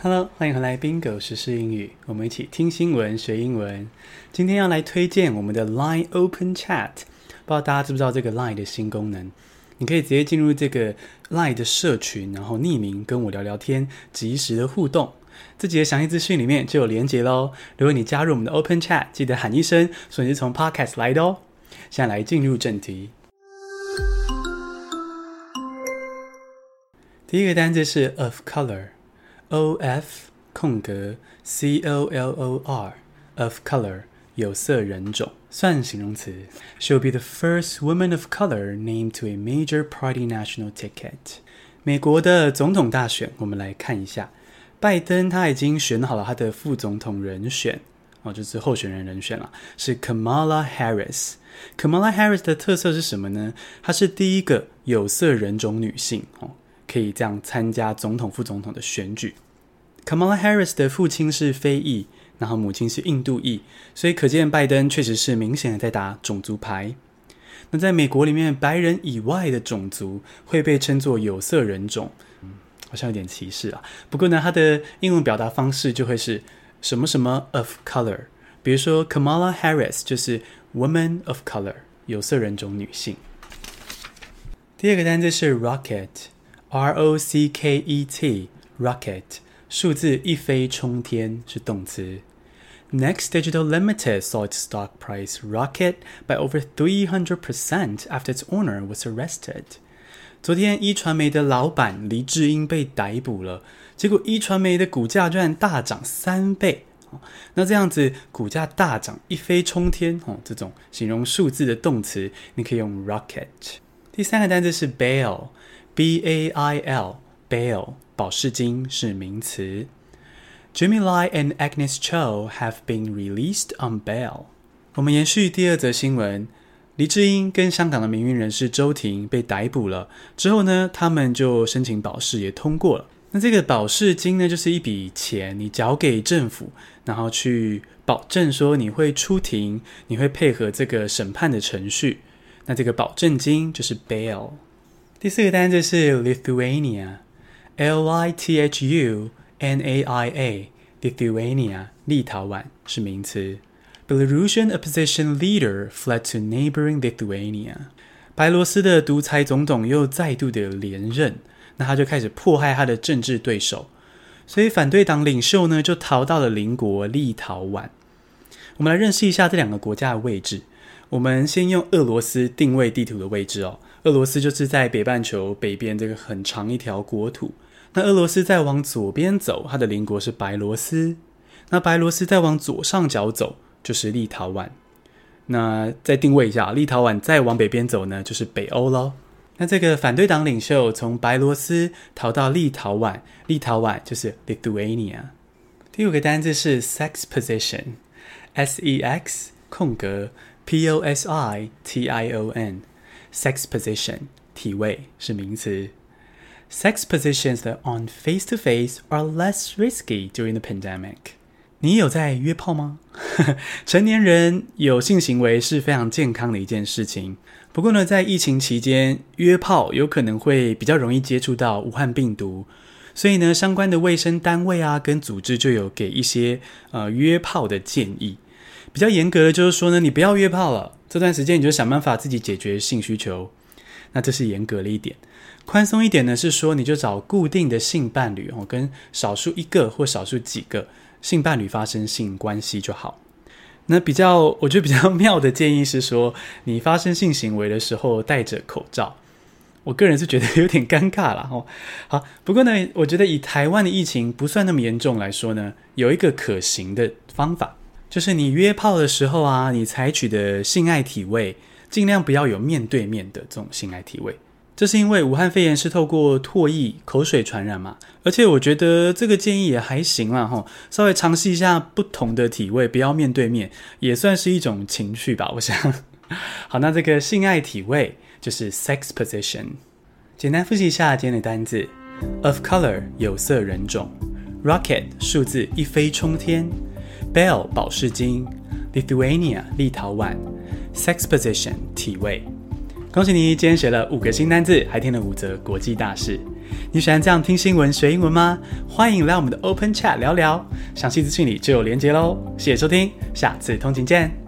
Hello，欢迎回来，Bingo 时事英语，我们一起听新闻学英文。今天要来推荐我们的 Line Open Chat，不知道大家知不知道这个 Line 的新功能？你可以直接进入这个 Line 的社群，然后匿名跟我聊聊天，即时的互动。自己的详细资讯里面就有连结喽。如果你加入我们的 Open Chat，记得喊一声，说你是从 Podcast 来的哦。现在来进入正题。第一个单字是 of color。O F 空格 C O L O R，of color 有色人种，算形容词。She'll be the first woman of color named to a major party national ticket。美国的总统大选，我们来看一下。拜登他已经选好了他的副总统人选，哦，就是候选人人选了，是 Kamala Harris。Kamala Harris 的特色是什么呢？她是第一个有色人种女性，哦。可以这样参加总统、副总统的选举。Kamala Harris 的父亲是非裔，然后母亲是印度裔，所以可见拜登确实是明显的在打种族牌。那在美国里面，白人以外的种族会被称作有色人种，嗯，好像有点歧视啊。不过呢，它的英文表达方式就会是什么什么 of color，比如说 Kamala Harris 就是 woman of color，有色人种女性。第二个单词是 rocket。R O C K E T，rocket，数字一飞冲天是动词。Next Digital Limited saw its stock price rocket by over 300% after its owner was arrested。昨天一传媒的老板黎智英被逮捕了，结果一传媒的股价居然大涨三倍。那这样子股价大涨一飞冲天哦，这种形容数字的动词，你可以用 rocket。第三个单词是 bail。B A I L，bail，保释金是名词。Jimmy Lai and Agnes Cho have been released on bail。我们延续第二则新闻，黎智英跟香港的名运人士周庭被逮捕了之后呢，他们就申请保释也通过了。那这个保释金呢，就是一笔钱，你缴给政府，然后去保证说你会出庭，你会配合这个审判的程序。那这个保证金就是 bail。第四个单词是 Lithuania，L I T H U N A I A，Lithuania，立陶宛是名词。Belarusian opposition leader fled to neighboring Lithuania。白罗斯的独裁总统又再度的连任，那他就开始迫害他的政治对手，所以反对党领袖呢就逃到了邻国立陶宛。我们来认识一下这两个国家的位置。我们先用俄罗斯定位地图的位置哦。俄罗斯就是在北半球北边这个很长一条国土。那俄罗斯再往左边走，它的邻国是白罗斯。那白罗斯再往左上角走，就是立陶宛。那再定位一下，立陶宛再往北边走呢，就是北欧喽。那这个反对党领袖从白罗斯逃到立陶宛，立陶宛就是 Lithuania。第五个单字是 sex position，S E X 空格 P O S I T I O N。Sex position 体位是名词。Sex positions that on face to face are less risky during the pandemic。你有在约炮吗？成年人有性行为是非常健康的一件事情。不过呢，在疫情期间约炮有可能会比较容易接触到武汉病毒，所以呢，相关的卫生单位啊跟组织就有给一些呃约炮的建议。比较严格的就是说呢，你不要约炮了。这段时间你就想办法自己解决性需求，那这是严格了一点。宽松一点呢，是说你就找固定的性伴侣哦，跟少数一个或少数几个性伴侣发生性关系就好。那比较我觉得比较妙的建议是说，你发生性行为的时候戴着口罩。我个人是觉得有点尴尬啦哦。好，不过呢，我觉得以台湾的疫情不算那么严重来说呢，有一个可行的方法。就是你约炮的时候啊，你采取的性爱体位尽量不要有面对面的这种性爱体位。这是因为武汉肺炎是透过唾液、口水传染嘛。而且我觉得这个建议也还行啦，吼，稍微尝试一下不同的体位，不要面对面，也算是一种情趣吧。我想，好，那这个性爱体位就是 sex position。简单复习一下今天的单字：of color 有色人种，rocket 数字一飞冲天。Bail 保释金，Lithuania 立陶宛，sex position 体位。恭喜你，今天学了五个新单字，还听了五则国际大事。你喜欢这样听新闻学英文吗？欢迎来我们的 Open Chat 聊聊，详细资讯里就有连结喽。谢谢收听，下次通勤见。